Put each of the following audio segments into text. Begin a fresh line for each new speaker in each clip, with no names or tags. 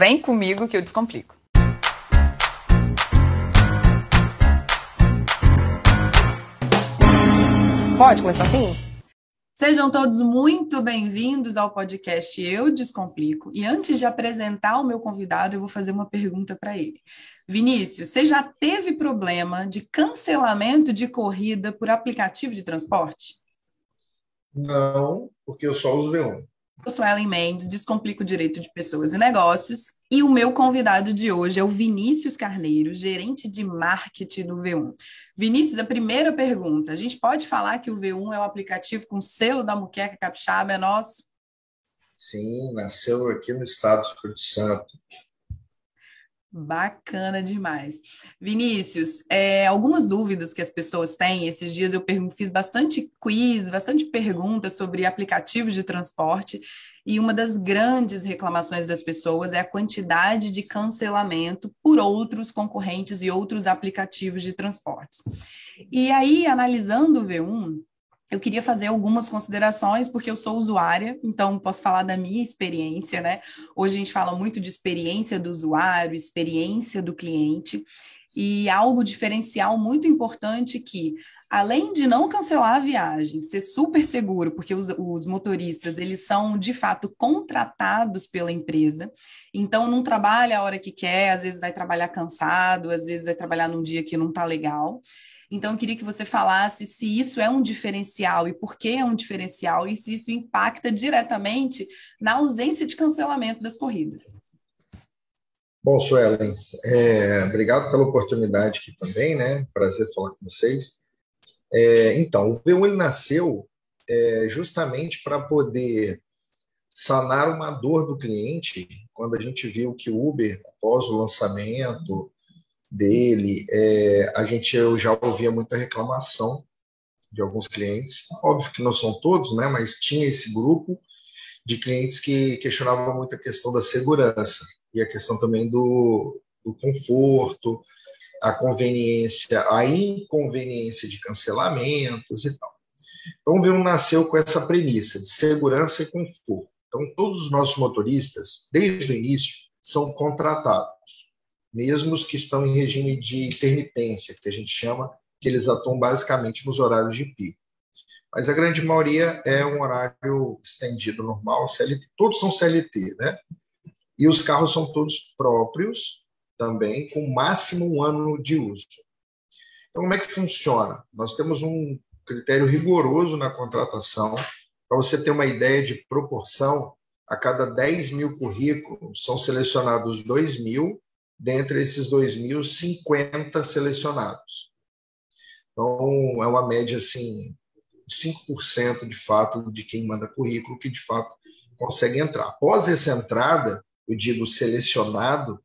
Vem comigo que eu descomplico. Pode começar assim? Sejam todos muito bem-vindos ao podcast Eu Descomplico. E antes de apresentar o meu convidado, eu vou fazer uma pergunta para ele. Vinícius, você já teve problema de cancelamento de corrida por aplicativo de transporte?
Não, porque eu só uso V1.
Eu sou Ellen Mendes, Descomplico Direito de Pessoas e Negócios, e o meu convidado de hoje é o Vinícius Carneiro, gerente de marketing do V1. Vinícius, a primeira pergunta: a gente pode falar que o V1 é o aplicativo com selo da Muqueca Capixaba, é nosso?
Sim, nasceu aqui no estado do Espírito Santo.
Bacana demais. Vinícius, é, algumas dúvidas que as pessoas têm, esses dias eu fiz bastante quiz, bastante perguntas sobre aplicativos de transporte, e uma das grandes reclamações das pessoas é a quantidade de cancelamento por outros concorrentes e outros aplicativos de transporte. E aí, analisando o V1, eu queria fazer algumas considerações, porque eu sou usuária, então posso falar da minha experiência, né? Hoje a gente fala muito de experiência do usuário, experiência do cliente, e algo diferencial muito importante que, além de não cancelar a viagem, ser super seguro, porque os, os motoristas, eles são, de fato, contratados pela empresa, então não trabalha a hora que quer, às vezes vai trabalhar cansado, às vezes vai trabalhar num dia que não está legal, então, eu queria que você falasse se isso é um diferencial e por que é um diferencial e se isso impacta diretamente na ausência de cancelamento das corridas.
Bom, Suelen, é, obrigado pela oportunidade aqui também, né? Prazer falar com vocês. É, então, o V1 ele nasceu é, justamente para poder sanar uma dor do cliente quando a gente viu que o Uber, após o lançamento, dele, é, a gente eu já ouvia muita reclamação de alguns clientes, óbvio que não são todos, né, mas tinha esse grupo de clientes que questionavam muito a questão da segurança e a questão também do, do conforto, a conveniência, a inconveniência de cancelamentos e tal. Então, o Vivo nasceu com essa premissa de segurança e conforto. Então, todos os nossos motoristas, desde o início, são contratados mesmo os que estão em regime de intermitência, que a gente chama, que eles atuam basicamente nos horários de pico. Mas a grande maioria é um horário estendido normal, CLT, todos são CLT, né? E os carros são todos próprios, também, com máximo um ano de uso. Então, como é que funciona? Nós temos um critério rigoroso na contratação. Para você ter uma ideia de proporção, a cada 10 mil currículos são selecionados 2 mil dentre esses 2.050 selecionados. Então, é uma média assim, 5% de fato de quem manda currículo que de fato consegue entrar. Após essa entrada, eu digo selecionado,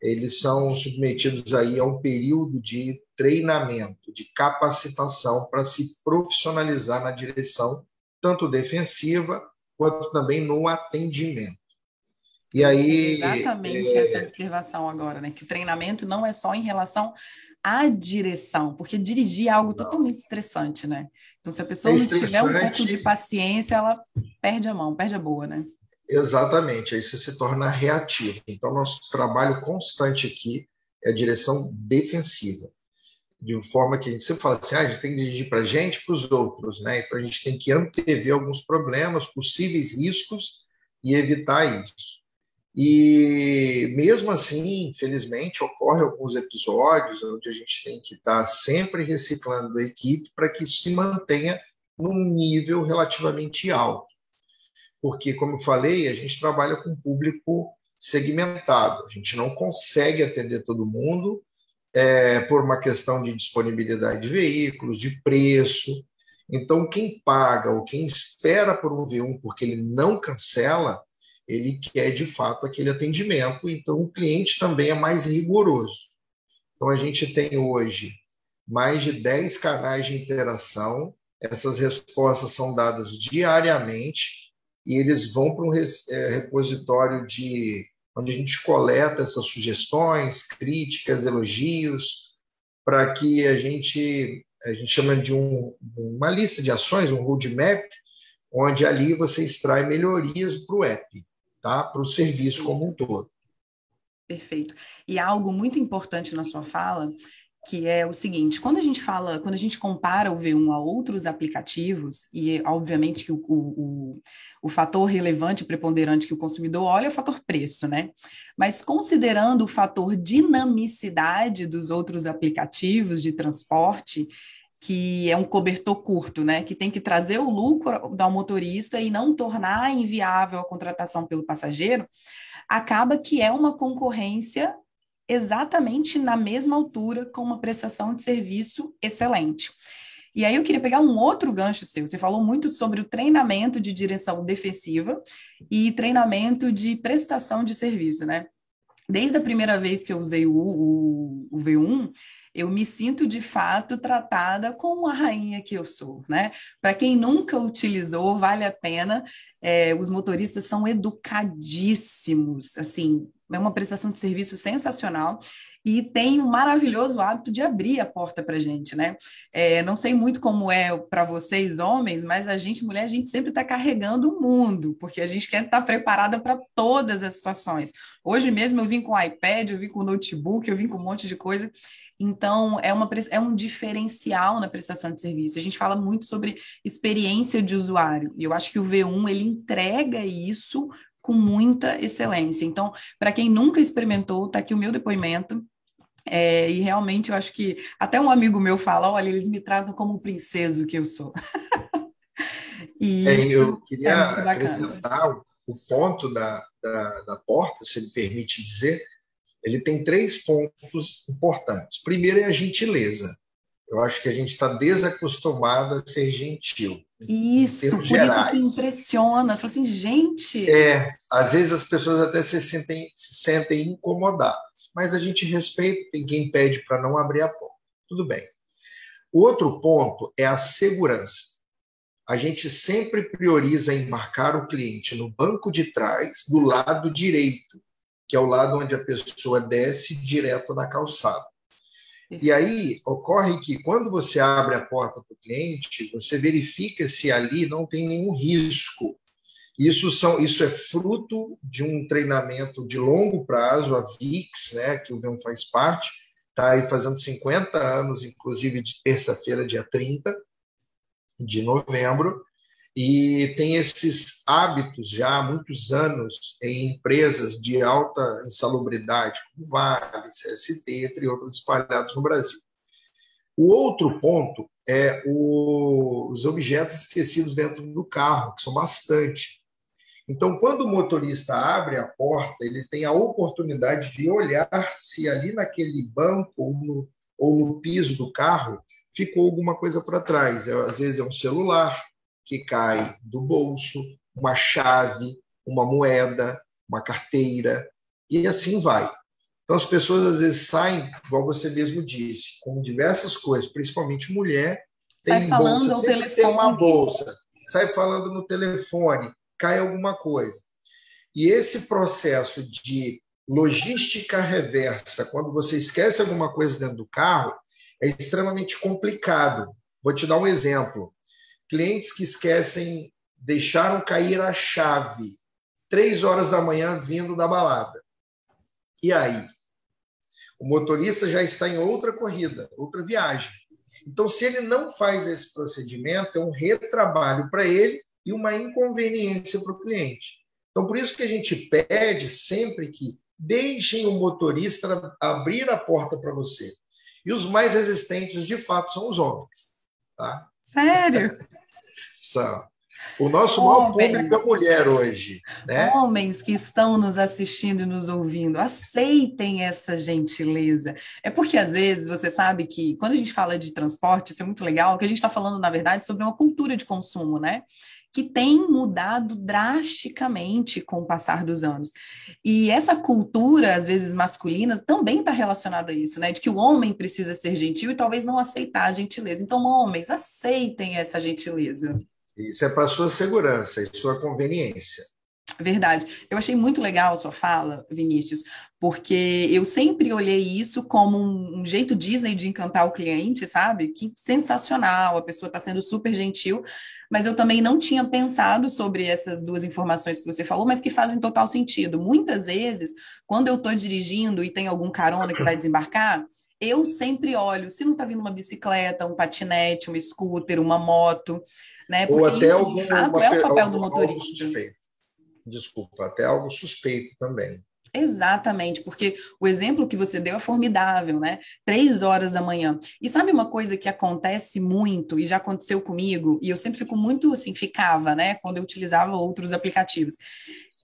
eles são submetidos aí a um período de treinamento, de capacitação para se profissionalizar na direção tanto defensiva quanto também no atendimento.
E aí. Exatamente é... essa observação agora, né? Que o treinamento não é só em relação à direção, porque dirigir é algo não. totalmente estressante, né? Então, se a pessoa é não tiver um pouco de paciência, ela perde a mão, perde a boa, né?
Exatamente, aí você se torna reativo. Então, nosso trabalho constante aqui é a direção defensiva. De forma que a gente sempre fala assim, ah, a gente tem que dirigir para a gente e para os outros, né? Então, a gente tem que antever alguns problemas, possíveis riscos e evitar isso. E mesmo assim, infelizmente, ocorre alguns episódios onde a gente tem que estar sempre reciclando a equipe para que isso se mantenha num nível relativamente alto. Porque, como eu falei, a gente trabalha com público segmentado, a gente não consegue atender todo mundo é, por uma questão de disponibilidade de veículos, de preço. Então, quem paga ou quem espera por um V1 porque ele não cancela, ele quer de fato aquele atendimento, então o cliente também é mais rigoroso. Então a gente tem hoje mais de 10 canais de interação, essas respostas são dadas diariamente e eles vão para um é, repositório de onde a gente coleta essas sugestões, críticas, elogios, para que a gente a gente chama de um, uma lista de ações, um roadmap, onde ali você extrai melhorias para o app tá? para o serviço como um todo.
Perfeito. E algo muito importante na sua fala, que é o seguinte: quando a gente fala, quando a gente compara o V1 a outros aplicativos, e obviamente que o, o, o fator relevante, preponderante que o consumidor olha é o fator preço, né? Mas considerando o fator dinamicidade dos outros aplicativos de transporte, que é um cobertor curto, né? Que tem que trazer o lucro ao motorista e não tornar inviável a contratação pelo passageiro, acaba que é uma concorrência exatamente na mesma altura com uma prestação de serviço excelente. E aí eu queria pegar um outro gancho seu. Você falou muito sobre o treinamento de direção defensiva e treinamento de prestação de serviço, né? Desde a primeira vez que eu usei o, o, o V1, eu me sinto de fato tratada como a rainha que eu sou, né? Para quem nunca utilizou, vale a pena. É, os motoristas são educadíssimos, assim, é uma prestação de serviço sensacional e tem um maravilhoso hábito de abrir a porta para gente, né? É, não sei muito como é para vocês, homens, mas a gente, mulher, a gente sempre está carregando o mundo, porque a gente quer estar tá preparada para todas as situações. Hoje mesmo eu vim com o iPad, eu vim com o notebook, eu vim com um monte de coisa. Então, é, uma, é um diferencial na prestação de serviço. A gente fala muito sobre experiência de usuário, e eu acho que o V1 ele entrega isso com muita excelência. Então, para quem nunca experimentou, está aqui o meu depoimento. É, e realmente eu acho que até um amigo meu fala: olha, eles me tratam como o princeso que eu sou.
e é, eu queria é acrescentar o ponto da, da, da porta, se me permite dizer, ele tem três pontos importantes. Primeiro é a gentileza. Eu acho que a gente está desacostumado a ser gentil.
Isso, por gerais. isso que impressiona. Fala assim, gente.
É, às vezes as pessoas até se sentem, se sentem incomodadas, mas a gente respeita, tem quem pede para não abrir a porta. Tudo bem. O outro ponto é a segurança. A gente sempre prioriza embarcar o cliente no banco de trás, do lado direito, que é o lado onde a pessoa desce direto na calçada. E aí ocorre que quando você abre a porta para o cliente, você verifica se ali não tem nenhum risco. Isso, são, isso é fruto de um treinamento de longo prazo, a VIX, né, que o VEM faz parte, está aí fazendo 50 anos, inclusive de terça-feira, dia 30 de novembro, e tem esses hábitos já há muitos anos em empresas de alta insalubridade, como Vale, CST, entre outros espalhados no Brasil. O outro ponto é o, os objetos esquecidos dentro do carro, que são bastante. Então, quando o motorista abre a porta, ele tem a oportunidade de olhar se ali naquele banco ou no, ou no piso do carro ficou alguma coisa para trás. É, às vezes é um celular, que cai do bolso, uma chave, uma moeda, uma carteira, e assim vai. Então, as pessoas às vezes saem, igual você mesmo disse, com diversas coisas, principalmente mulher, tem sai bolsa, sempre telefone. tem uma bolsa, sai falando no telefone, cai alguma coisa. E esse processo de logística reversa, quando você esquece alguma coisa dentro do carro, é extremamente complicado. Vou te dar um exemplo clientes que esquecem, deixaram cair a chave três horas da manhã vindo da balada. E aí? O motorista já está em outra corrida, outra viagem. Então, se ele não faz esse procedimento, é um retrabalho para ele e uma inconveniência para o cliente. Então, por isso que a gente pede sempre que deixem o motorista abrir a porta para você. E os mais resistentes, de fato, são os homens. Tá?
Sério?
São. O nosso Homens, maior público é mulher hoje. Né?
Homens que estão nos assistindo e nos ouvindo, aceitem essa gentileza. É porque, às vezes, você sabe que quando a gente fala de transporte, isso é muito legal, que a gente está falando, na verdade, sobre uma cultura de consumo, né? que tem mudado drasticamente com o passar dos anos. E essa cultura, às vezes masculina, também está relacionada a isso, né? De que o homem precisa ser gentil e talvez não aceitar a gentileza. Então, homens, aceitem essa gentileza.
Isso é para sua segurança e sua conveniência.
Verdade. Eu achei muito legal a sua fala, Vinícius, porque eu sempre olhei isso como um, um jeito Disney de encantar o cliente, sabe? Que sensacional, a pessoa está sendo super gentil, mas eu também não tinha pensado sobre essas duas informações que você falou, mas que fazem total sentido. Muitas vezes, quando eu estou dirigindo e tem algum carona que vai desembarcar, eu sempre olho se não está vindo uma bicicleta, um patinete, um scooter, uma moto, né?
Porque Ou até isso, algum, fato, é o papel do motorista. Desculpa, até algo suspeito também.
Exatamente, porque o exemplo que você deu é formidável, né? Três horas da manhã. E sabe uma coisa que acontece muito, e já aconteceu comigo, e eu sempre fico muito assim, ficava, né? Quando eu utilizava outros aplicativos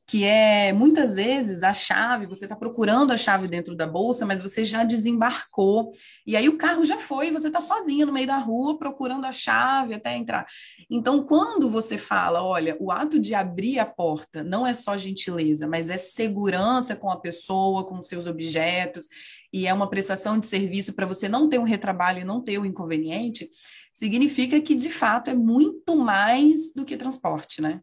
que é muitas vezes a chave, você está procurando a chave dentro da bolsa, mas você já desembarcou, e aí o carro já foi, você está sozinha no meio da rua procurando a chave até entrar. Então, quando você fala, olha, o ato de abrir a porta não é só gentileza, mas é segurança com a pessoa, com seus objetos, e é uma prestação de serviço para você não ter um retrabalho e não ter um inconveniente, significa que de fato é muito mais do que transporte, né?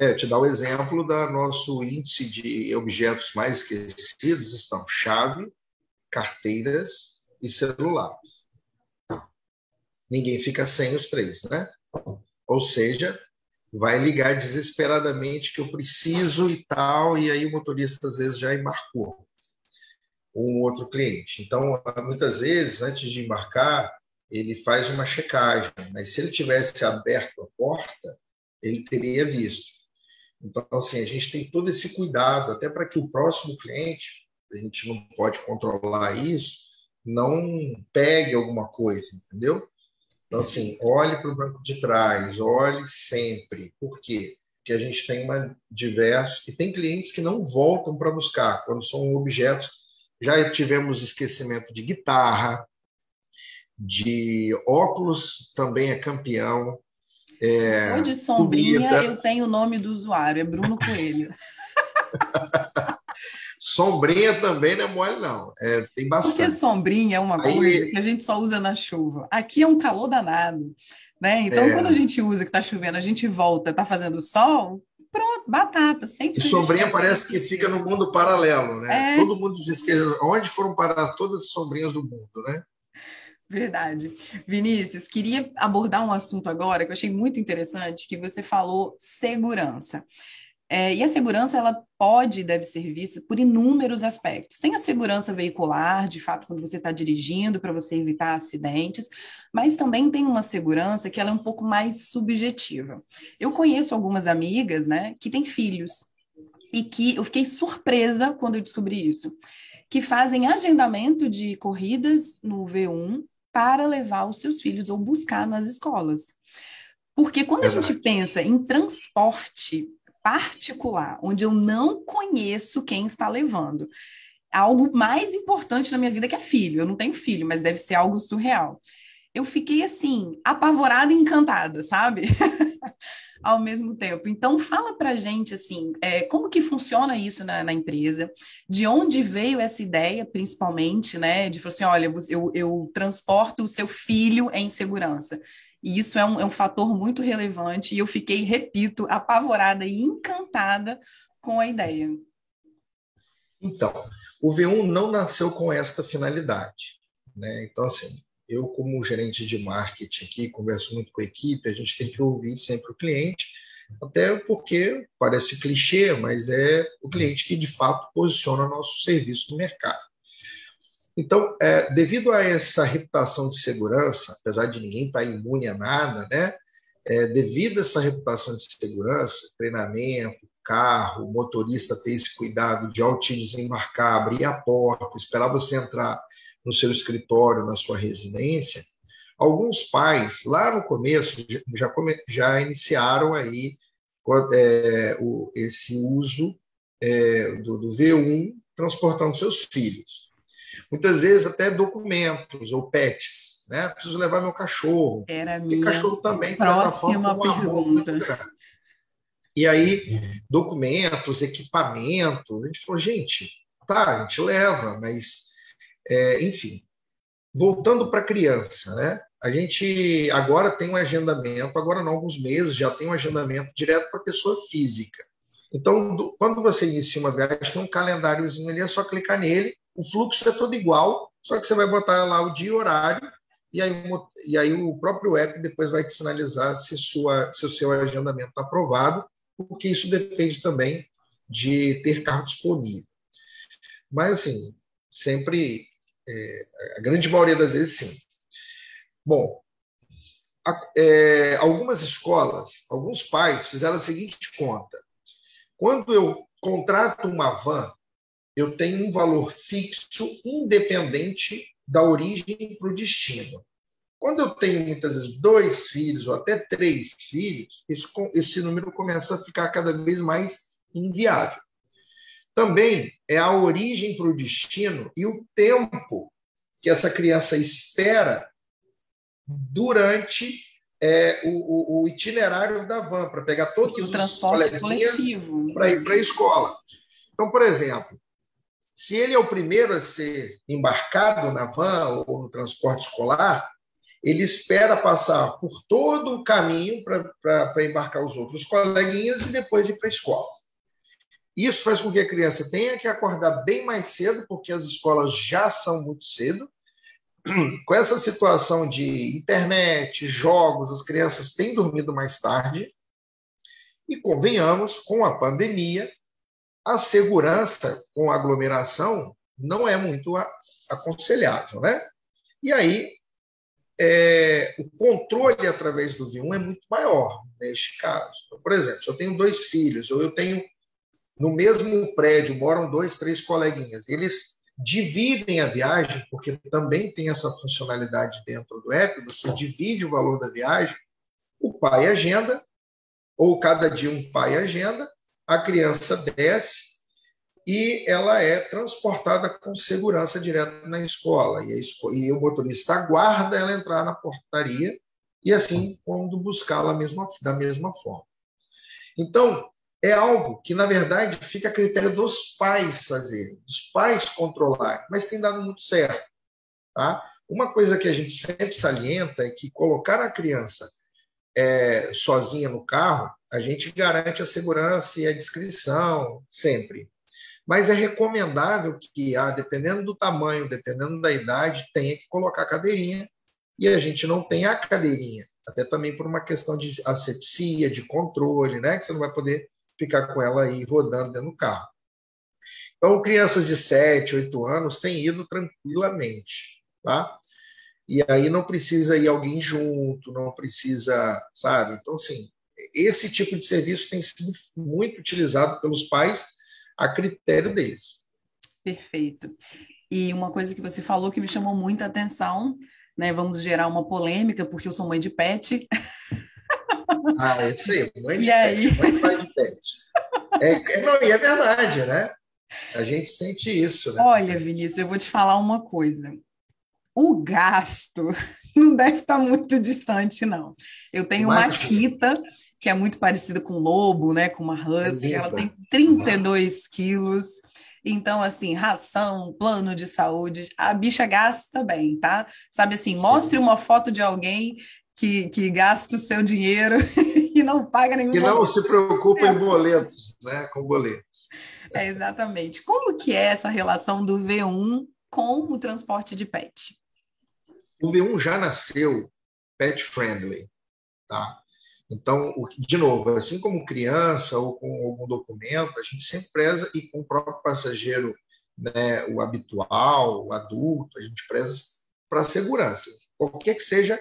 É, te dar o exemplo da nosso índice de objetos mais esquecidos estão chave, carteiras e celulares. Ninguém fica sem os três, né? Ou seja, vai ligar desesperadamente que eu preciso e tal, e aí o motorista às vezes já embarcou um outro cliente. Então, muitas vezes, antes de embarcar, ele faz uma checagem, mas se ele tivesse aberto a porta, ele teria visto. Então, assim, a gente tem todo esse cuidado, até para que o próximo cliente, a gente não pode controlar isso, não pegue alguma coisa, entendeu? Então, assim, olhe para o banco de trás, olhe sempre. Por quê? Porque a gente tem uma diversos e tem clientes que não voltam para buscar quando são objetos. Já tivemos esquecimento de guitarra, de óculos também é campeão.
É, Onde sombrinha comida. eu tenho o nome do usuário, é Bruno Coelho.
sombrinha também não é mole, não. É, tem bastante.
Porque sombrinha é uma Aí... coisa que a gente só usa na chuva. Aqui é um calor danado. Né? Então, é. quando a gente usa que está chovendo, a gente volta, está fazendo sol, pronto, batata, sempre.
E sombrinha parece que fica no mundo paralelo, né? É. Todo mundo diz que onde foram parar todas as sombrinhas do mundo, né?
Verdade. Vinícius, queria abordar um assunto agora que eu achei muito interessante, que você falou segurança. É, e a segurança, ela pode e deve ser vista por inúmeros aspectos. Tem a segurança veicular, de fato, quando você está dirigindo, para você evitar acidentes, mas também tem uma segurança que ela é um pouco mais subjetiva. Eu conheço algumas amigas, né, que têm filhos, e que eu fiquei surpresa quando eu descobri isso, que fazem agendamento de corridas no V1 para levar os seus filhos ou buscar nas escolas. Porque quando a gente pensa em transporte particular, onde eu não conheço quem está levando, algo mais importante na minha vida que é filho. Eu não tenho filho, mas deve ser algo surreal. Eu fiquei assim, apavorada e encantada, sabe? ao mesmo tempo. Então, fala para gente assim, é, como que funciona isso na, na, empresa, de onde veio essa ideia, principalmente, né? De falar assim, olha, eu, eu transporto o seu filho em segurança. E isso é um, é um fator muito relevante, e eu fiquei, repito, apavorada e encantada com a ideia.
Então, o V1 não nasceu com esta finalidade. Né? Então, assim, eu, como gerente de marketing aqui, converso muito com a equipe, a gente tem que ouvir sempre o cliente, até porque parece clichê, mas é o cliente que de fato posiciona nosso serviço no mercado. Então, é, devido a essa reputação de segurança, apesar de ninguém estar imune a nada, né? É, devido a essa reputação de segurança, treinamento, carro, motorista ter esse cuidado de ao te desembarcar, abrir a porta, esperar você entrar no seu escritório, na sua residência, alguns pais, lá no começo, já, já iniciaram aí é, o, esse uso é, do, do V1 transportando seus filhos. Muitas vezes até documentos ou pets, né? Preciso levar meu cachorro.
Era a minha
cachorro também,
de certa forma, um pergunta.
E aí, documentos, equipamentos, a gente falou, gente, tá, a gente leva, mas é, enfim, voltando para a criança, né? A gente agora tem um agendamento, agora não alguns meses já tem um agendamento direto para a pessoa física. Então, do, quando você inicia uma viagem, tem um calendáriozinho ali, é só clicar nele, o fluxo é todo igual, só que você vai botar lá o dia e horário, e aí, e aí o próprio app depois vai te sinalizar se, sua, se o seu agendamento está aprovado, porque isso depende também de ter carro disponível. Mas, assim, sempre, é, a grande maioria das vezes, sim. Bom, a, é, algumas escolas, alguns pais fizeram a seguinte conta: quando eu contrato uma van, eu tenho um valor fixo independente da origem para o destino. Quando eu tenho muitas vezes dois filhos ou até três filhos, esse, esse número começa a ficar cada vez mais inviável. Também é a origem para o destino e o tempo que essa criança espera durante é, o, o, itinerário da van, para pegar todos os transporte coletivo para ir para a escola. Então, por exemplo, se ele é o primeiro a ser embarcado na van ou no transporte escolar, ele espera passar por todo o caminho para embarcar os outros coleguinhas e depois ir para a escola. Isso faz com que a criança tenha que acordar bem mais cedo, porque as escolas já são muito cedo, com essa situação de internet, jogos, as crianças têm dormido mais tarde. E convenhamos, com a pandemia, a segurança com aglomeração não é muito aconselhável, né? E aí, é, o controle através do V1 é muito maior neste caso. Então, por exemplo, se eu tenho dois filhos, ou eu tenho no mesmo prédio, moram dois, três coleguinhas, eles dividem a viagem, porque também tem essa funcionalidade dentro do app, você divide o valor da viagem, o pai agenda, ou cada dia um pai agenda, a criança desce e ela é transportada com segurança direto na escola. E, escola, e o motorista aguarda ela entrar na portaria e assim quando buscá-la da mesma forma. Então, é algo que, na verdade, fica a critério dos pais fazerem, dos pais controlarem, mas tem dado muito certo. Tá? Uma coisa que a gente sempre salienta é que colocar a criança é, sozinha no carro, a gente garante a segurança e a discrição sempre. Mas é recomendável que, ah, dependendo do tamanho, dependendo da idade, tenha que colocar a cadeirinha e a gente não tem a cadeirinha, até também por uma questão de asepsia, de controle, né? Que você não vai poder ficar com ela aí rodando dentro do carro. Então, crianças de 7, 8 anos têm ido tranquilamente, tá? E aí não precisa ir alguém junto, não precisa, sabe? Então, assim, esse tipo de serviço tem sido muito utilizado pelos pais a critério deles.
Perfeito. E uma coisa que você falou que me chamou muita atenção, né? Vamos gerar uma polêmica, porque eu sou mãe de pet.
Ah, é aí, mãe de e pet, aí? mãe de pai de pet. É, não, e é verdade, né? A gente sente isso, né?
Olha, Vinícius, eu vou te falar uma coisa. O gasto não deve estar muito distante, não. Eu tenho Imagina. uma Kita, que é muito parecida com lobo, né? Com uma husky, é ela tem 32 uhum. quilos. Então, assim, ração, plano de saúde, a bicha gasta bem, tá? Sabe assim, mostre uma foto de alguém que, que gasta o seu dinheiro e não paga nenhum.
Que não se preocupa em boletos, né? Com boletos.
É, exatamente. Como que é essa relação do V1 com o transporte de pet?
O V1 já nasceu pet friendly, tá? Então, de novo, assim como criança ou com algum documento, a gente sempre preza e com o próprio passageiro, né, o habitual, o adulto, a gente preza para a segurança, qualquer que seja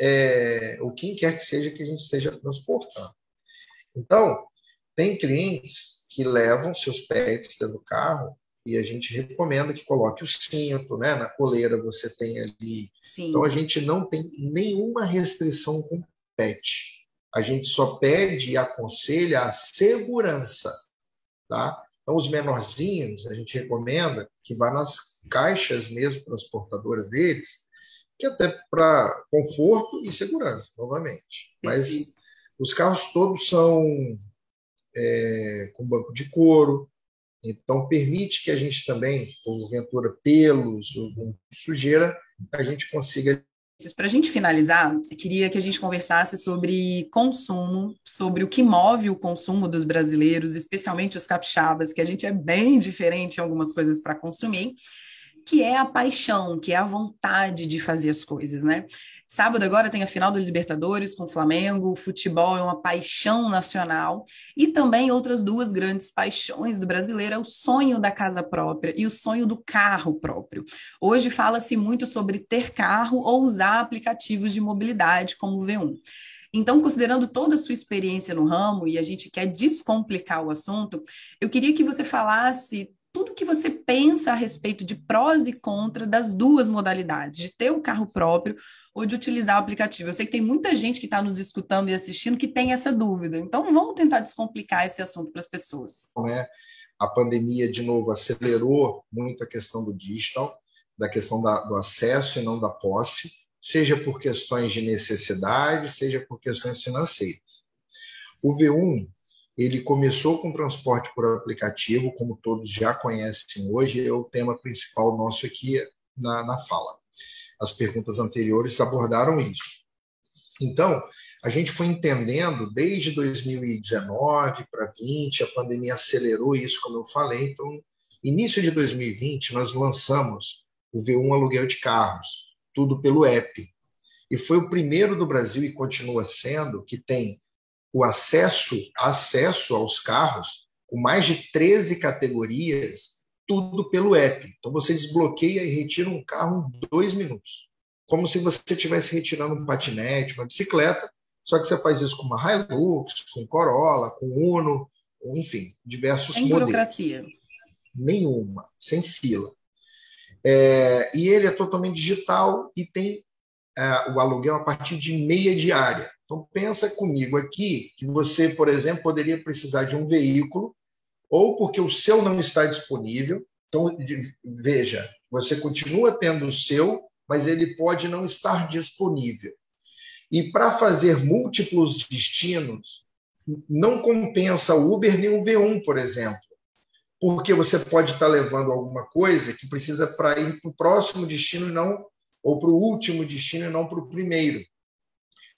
é, o quem quer que seja que a gente esteja transportando. Então, tem clientes que levam seus pets dentro do carro e a gente recomenda que coloque o cinto, né? Na coleira você tem ali. Sim. Então a gente não tem nenhuma restrição com pet. A gente só pede e aconselha a segurança, tá? Então os menorzinhos a gente recomenda que vá nas caixas mesmo transportadoras deles que até para conforto e segurança, novamente. Mas os carros todos são é, com banco de couro, então permite que a gente também, porventura pelos ou sujeira, a gente consiga
para a gente finalizar, queria que a gente conversasse sobre consumo, sobre o que move o consumo dos brasileiros, especialmente os capixabas, que a gente é bem diferente em algumas coisas para consumir, que é a paixão, que é a vontade de fazer as coisas, né? Sábado agora tem a final do Libertadores com o Flamengo, o futebol é uma paixão nacional e também outras duas grandes paixões do brasileiro é o sonho da casa própria e o sonho do carro próprio. Hoje fala-se muito sobre ter carro ou usar aplicativos de mobilidade como o V1. Então, considerando toda a sua experiência no ramo e a gente quer descomplicar o assunto, eu queria que você falasse tudo que você pensa a respeito de prós e contras das duas modalidades, de ter o carro próprio ou de utilizar o aplicativo. Eu sei que tem muita gente que está nos escutando e assistindo que tem essa dúvida. Então, vamos tentar descomplicar esse assunto para as pessoas.
É, a pandemia, de novo, acelerou muito a questão do digital, da questão da, do acesso e não da posse, seja por questões de necessidade, seja por questões financeiras. O V1 ele começou com transporte por aplicativo, como todos já conhecem hoje, é o tema principal nosso aqui na, na fala. As perguntas anteriores abordaram isso. Então, a gente foi entendendo desde 2019 para 2020, a pandemia acelerou isso, como eu falei. Então, início de 2020, nós lançamos o V1 Aluguel de Carros, tudo pelo app. E foi o primeiro do Brasil, e continua sendo, que tem o acesso, acesso aos carros, com mais de 13 categorias, tudo pelo app. Então você desbloqueia e retira um carro em dois minutos. Como se você estivesse retirando um patinete, uma bicicleta, só que você faz isso com uma Hilux, com Corolla, com Uno, enfim, diversos
sem
modelos.
burocracia.
Nenhuma, sem fila. É, e ele é totalmente digital e tem é, o aluguel a partir de meia diária. Então, pensa comigo aqui que você, por exemplo, poderia precisar de um veículo, ou porque o seu não está disponível. Então, veja, você continua tendo o seu, mas ele pode não estar disponível. E para fazer múltiplos destinos, não compensa o Uber nem o V1, por exemplo, porque você pode estar levando alguma coisa que precisa para ir para o próximo destino e não ou para o último destino e não para o primeiro.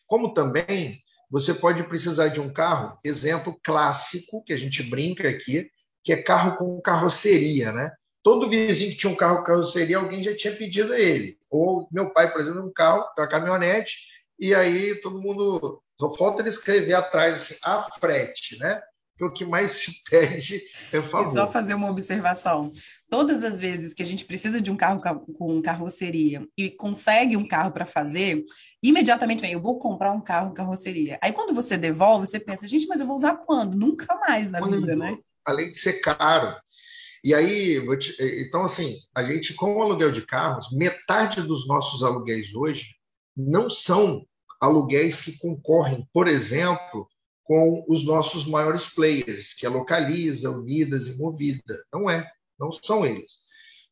Como também você pode precisar de um carro, exemplo clássico, que a gente brinca aqui, que é carro com carroceria, né? Todo vizinho que tinha um carro com carroceria, alguém já tinha pedido a ele. Ou meu pai, por exemplo, um carro, uma caminhonete, e aí todo mundo. Só falta ele escrever atrás assim, a frete, né? que o que mais se pede é favor.
E só fazer uma observação. Todas as vezes que a gente precisa de um carro com carroceria e consegue um carro para fazer, imediatamente vem, eu vou comprar um carro com carroceria. Aí quando você devolve, você pensa, gente, mas eu vou usar quando? Nunca mais na quando, vida, né?
Além de ser caro. E aí, te... então assim, a gente com o aluguel de carros, metade dos nossos aluguéis hoje não são aluguéis que concorrem, por exemplo, com os nossos maiores players, que é Localiza, Unidas e Movida. Não é, não são eles.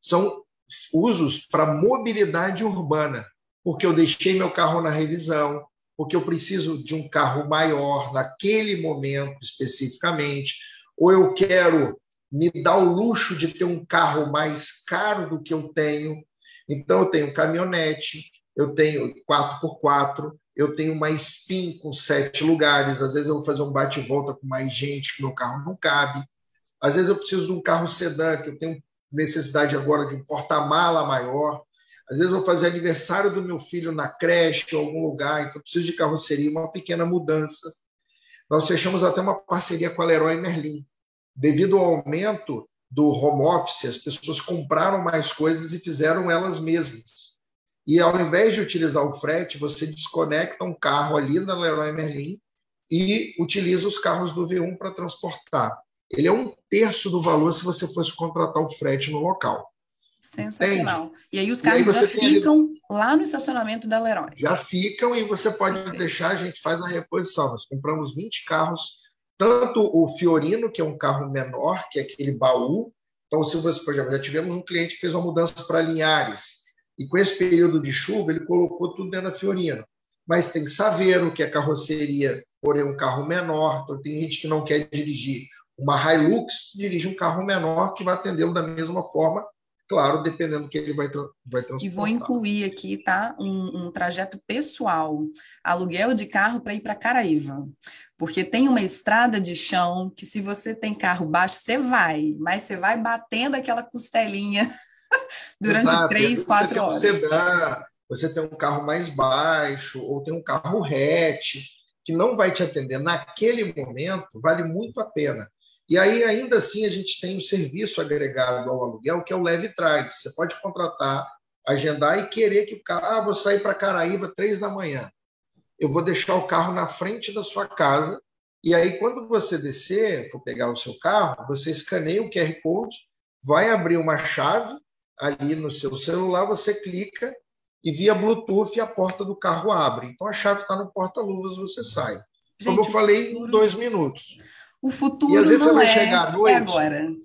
São usos para mobilidade urbana, porque eu deixei meu carro na revisão, porque eu preciso de um carro maior naquele momento especificamente, ou eu quero me dar o luxo de ter um carro mais caro do que eu tenho. Então, eu tenho caminhonete, eu tenho 4x4, eu tenho uma spin com sete lugares, às vezes eu vou fazer um bate volta com mais gente que meu carro não cabe, às vezes eu preciso de um carro sedã, que eu tenho necessidade agora de um porta-mala maior, às vezes eu vou fazer aniversário do meu filho na creche ou algum lugar, então preciso de carroceria, uma pequena mudança. Nós fechamos até uma parceria com a Leroy Merlin. Devido ao aumento do home office, as pessoas compraram mais coisas e fizeram elas mesmas. E ao invés de utilizar o frete, você desconecta um carro ali na Leroy Merlin e utiliza os carros do V1 para transportar. Ele é um terço do valor se você fosse contratar o frete no local.
Sensacional. Entende? E aí os carros aí já ficam ali... lá no estacionamento da Leroy.
Já ficam e você pode okay. deixar, a gente faz a reposição. Nós compramos 20 carros, tanto o Fiorino, que é um carro menor, que é aquele baú. Então, se você, por exemplo, já tivemos um cliente que fez uma mudança para Linhares. E com esse período de chuva, ele colocou tudo dentro da Fiorino. Mas tem Saveiro, que é carroceria, porém um carro menor. Então, tem gente que não quer dirigir uma Hilux, dirige um carro menor que vai atendê-lo da mesma forma, claro, dependendo do que ele vai, vai transportar.
E vou incluir aqui, tá, um, um trajeto pessoal, aluguel de carro para ir para Caraíva, porque tem uma estrada de chão que se você tem carro baixo, você vai, mas você vai batendo aquela costelinha durante Exato. três, quatro horas.
Você, dá, você tem um carro mais baixo ou tem um carro hatch que não vai te atender naquele momento, vale muito a pena. E aí, ainda assim, a gente tem um serviço agregado ao aluguel, que é o leve trás. Você pode contratar, agendar e querer que o carro. Ah, vou sair para Caraíva três da manhã. Eu vou deixar o carro na frente da sua casa. E aí, quando você descer, for pegar o seu carro, você escaneia o QR Code, vai abrir uma chave ali no seu celular, você clica e via Bluetooth a porta do carro abre. Então a chave está no porta-luvas, você sai. Gente, Como eu falei, em dois minutos.
O futuro e às vezes não você vai é, chegar à noite, é agora.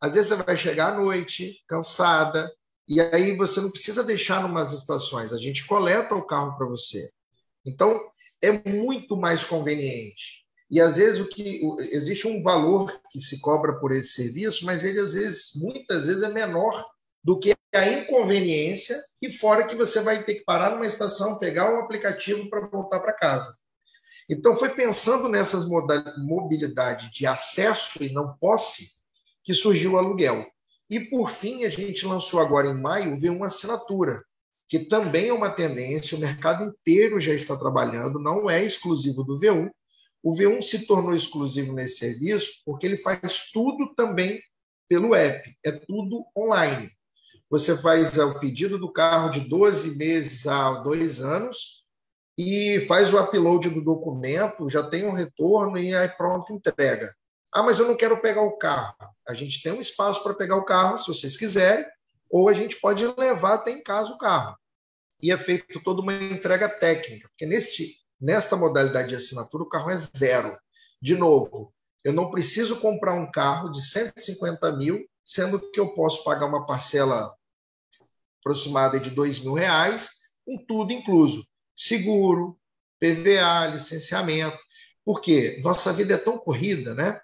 Às vezes você vai chegar à noite, cansada, e aí você não precisa deixar numas estações, a gente coleta o carro para você. Então, é muito mais conveniente. E às vezes o que existe um valor que se cobra por esse serviço, mas ele às vezes, muitas vezes é menor do que a inconveniência e fora que você vai ter que parar numa estação, pegar o um aplicativo para voltar para casa. Então, foi pensando nessas mobilidade de acesso e não posse que surgiu o aluguel. E, por fim, a gente lançou agora em maio o V1 Assinatura, que também é uma tendência, o mercado inteiro já está trabalhando, não é exclusivo do V1. O V1 se tornou exclusivo nesse serviço porque ele faz tudo também pelo app, é tudo online. Você faz o pedido do carro de 12 meses a dois anos, e faz o upload do documento, já tem um retorno e aí pronto, entrega. Ah, mas eu não quero pegar o carro. A gente tem um espaço para pegar o carro, se vocês quiserem, ou a gente pode levar até em casa o carro. E é feito toda uma entrega técnica, porque neste, nesta modalidade de assinatura o carro é zero. De novo, eu não preciso comprar um carro de 150 mil, sendo que eu posso pagar uma parcela aproximada de 2 mil reais, com tudo incluso seguro, PVA, licenciamento. Porque nossa vida é tão corrida, né?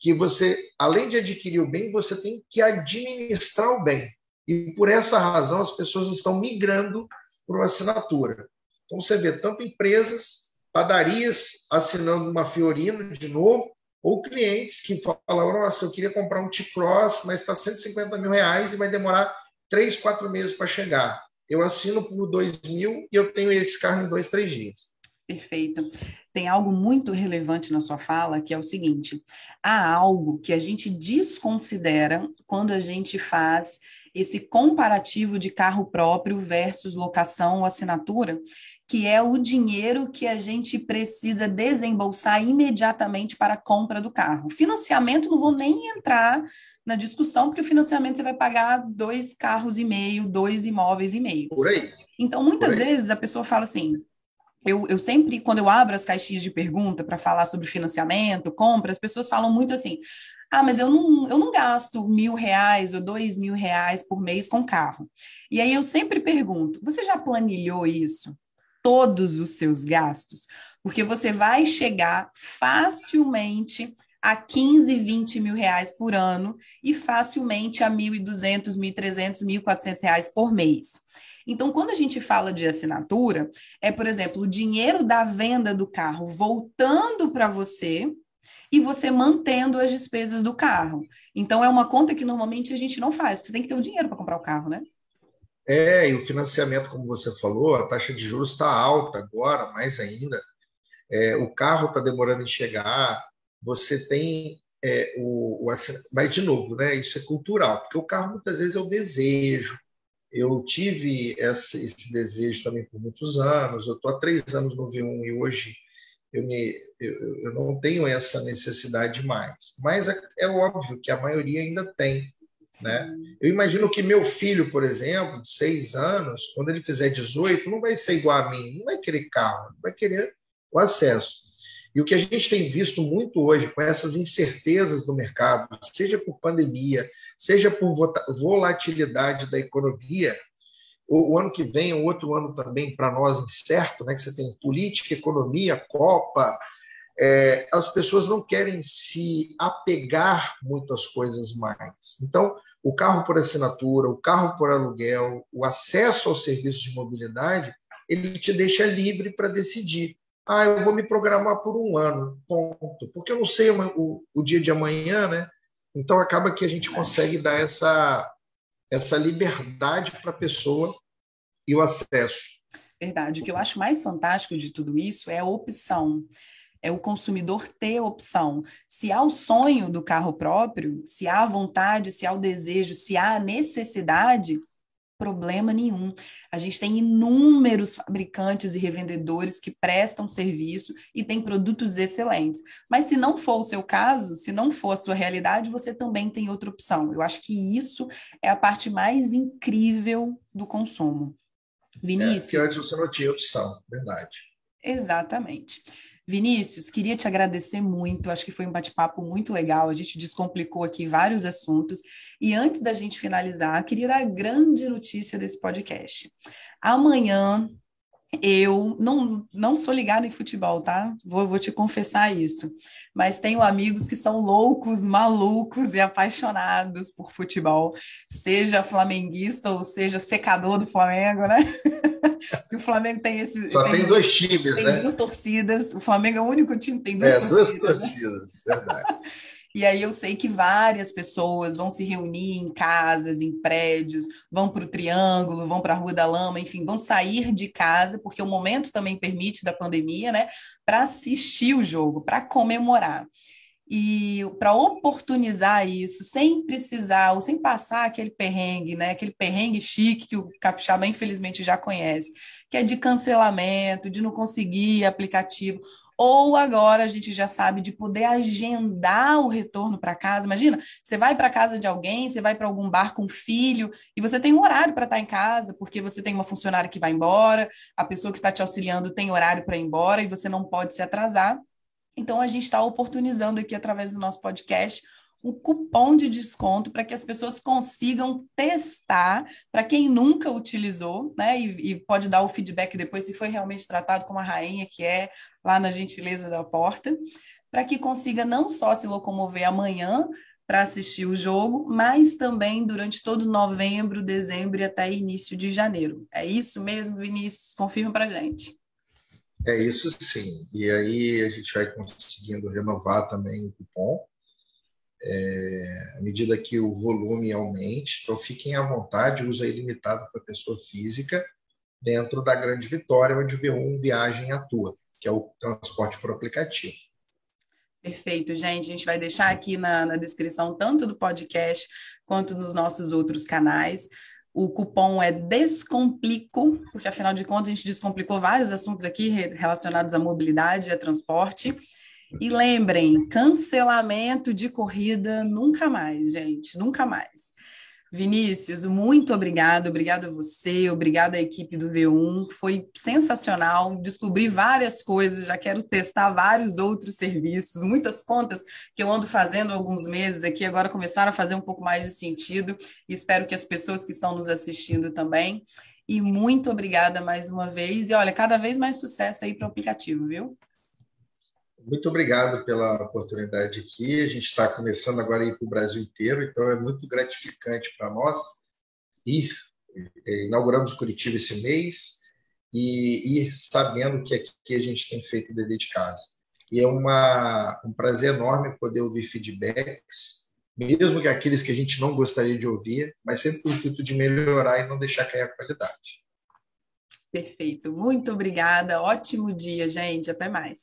Que você, além de adquirir o bem, você tem que administrar o bem. E por essa razão as pessoas estão migrando para uma assinatura. Então você vê tanto empresas, padarias assinando uma Fiorino de novo, ou clientes que falam, nossa, eu queria comprar um T-Cross, mas está 150 mil reais e vai demorar três, quatro meses para chegar eu assino por dois mil e eu tenho esse carro em dois, três dias.
Perfeito. Tem algo muito relevante na sua fala, que é o seguinte: há algo que a gente desconsidera quando a gente faz esse comparativo de carro próprio versus locação ou assinatura, que é o dinheiro que a gente precisa desembolsar imediatamente para a compra do carro. Financiamento, não vou nem entrar na discussão, porque o financiamento você vai pagar dois carros e meio, dois imóveis e meio.
Por aí.
Então, muitas vezes a pessoa fala assim. Eu, eu sempre, quando eu abro as caixinhas de pergunta para falar sobre financiamento, compra, as pessoas falam muito assim: ah, mas eu não, eu não gasto mil reais ou dois mil reais por mês com carro. E aí eu sempre pergunto: você já planilhou isso? Todos os seus gastos? Porque você vai chegar facilmente a 15, 20 mil reais por ano e facilmente a 1.200, 1.300, 1.400 reais por mês. Então, quando a gente fala de assinatura, é, por exemplo, o dinheiro da venda do carro voltando para você e você mantendo as despesas do carro. Então, é uma conta que normalmente a gente não faz, porque você tem que ter o dinheiro para comprar o carro, né?
É, e o financiamento, como você falou, a taxa de juros está alta agora, mais ainda. É, o carro está demorando em chegar, você tem é, o, o, mas de novo, né? Isso é cultural, porque o carro muitas vezes é o desejo. Eu tive esse, esse desejo também por muitos anos. Eu estou há três anos no V1 e hoje eu, me, eu, eu não tenho essa necessidade mais. Mas é, é óbvio que a maioria ainda tem. Né? Eu imagino que meu filho, por exemplo, de seis anos, quando ele fizer 18, não vai ser igual a mim, não vai querer carro, vai querer o acesso. E o que a gente tem visto muito hoje com essas incertezas do mercado, seja por pandemia, seja por volatilidade da economia, o, ano que vem, o outro ano também para nós incerto, né, que você tem política, economia, Copa, é, as pessoas não querem se apegar muito às coisas mais. Então, o carro por assinatura, o carro por aluguel, o acesso aos serviços de mobilidade, ele te deixa livre para decidir. Ah, eu vou me programar por um ano, ponto. Porque eu não sei o, o dia de amanhã, né? Então acaba que a gente consegue dar essa, essa liberdade para a pessoa e o acesso.
Verdade. O que eu acho mais fantástico de tudo isso é a opção é o consumidor ter opção. Se há o sonho do carro próprio, se há a vontade, se há o desejo, se há a necessidade, problema nenhum. A gente tem inúmeros fabricantes e revendedores que prestam serviço e têm produtos excelentes. Mas se não for o seu caso, se não for a sua realidade, você também tem outra opção. Eu acho que isso é a parte mais incrível do consumo.
Vinícius. É, que antes você não tinha opção, verdade.
Exatamente. Vinícius, queria te agradecer muito, acho que foi um bate-papo muito legal, a gente descomplicou aqui vários assuntos. E antes da gente finalizar, queria dar a grande notícia desse podcast. Amanhã, eu não, não sou ligada em futebol, tá? Vou, vou te confessar isso. Mas tenho amigos que são loucos, malucos e apaixonados por futebol, seja flamenguista ou seja secador do Flamengo, né? o Flamengo tem esse.
Só tem, tem dois times,
tem
né?
duas torcidas. O Flamengo é o único time que tem duas
é,
torcidas.
Duas torcidas, né? verdade.
E aí eu sei que várias pessoas vão se reunir em casas, em prédios, vão para o Triângulo, vão para a Rua da Lama, enfim, vão sair de casa, porque o momento também permite da pandemia, né, para assistir o jogo, para comemorar. E para oportunizar isso, sem precisar, ou sem passar aquele perrengue, né? Aquele perrengue chique que o capixaba infelizmente já conhece, que é de cancelamento, de não conseguir aplicativo ou agora a gente já sabe de poder agendar o retorno para casa. Imagina, você vai para casa de alguém, você vai para algum bar com filho e você tem um horário para estar tá em casa, porque você tem uma funcionária que vai embora, a pessoa que está te auxiliando tem horário para ir embora e você não pode se atrasar. Então a gente está oportunizando aqui através do nosso podcast um cupom de desconto para que as pessoas consigam testar, para quem nunca utilizou, né? E, e, pode dar o feedback depois se foi realmente tratado como a rainha que é lá na gentileza da porta, para que consiga não só se locomover amanhã para assistir o jogo, mas também durante todo novembro, dezembro e até início de janeiro. É isso mesmo, Vinícius? Confirma para gente.
É isso sim. E aí a gente vai conseguindo renovar também o cupom é, à medida que o volume aumente. Então, fiquem à vontade, uso ilimitado para pessoa física, dentro da Grande Vitória, onde o V1 Viagem atua, que é o transporte por aplicativo.
Perfeito, gente. A gente vai deixar aqui na, na descrição, tanto do podcast quanto nos nossos outros canais. O cupom é Descomplico, porque afinal de contas a gente descomplicou vários assuntos aqui relacionados à mobilidade e a transporte. E lembrem, cancelamento de corrida nunca mais, gente, nunca mais. Vinícius, muito obrigado, obrigado a você, obrigado à equipe do V1, foi sensacional, descobri várias coisas, já quero testar vários outros serviços, muitas contas que eu ando fazendo há alguns meses aqui, agora começaram a fazer um pouco mais de sentido, espero que as pessoas que estão nos assistindo também. E muito obrigada mais uma vez, e olha, cada vez mais sucesso aí para o aplicativo, viu?
Muito obrigado pela oportunidade aqui. A gente está começando agora para o Brasil inteiro, então é muito gratificante para nós ir. É, inauguramos Curitiba esse mês e ir sabendo que aqui a gente tem feito o dever de casa. E é uma, um prazer enorme poder ouvir feedbacks, mesmo que aqueles que a gente não gostaria de ouvir, mas sempre com o intuito de melhorar e não deixar cair a qualidade.
Perfeito. Muito obrigada. Ótimo dia, gente. Até mais.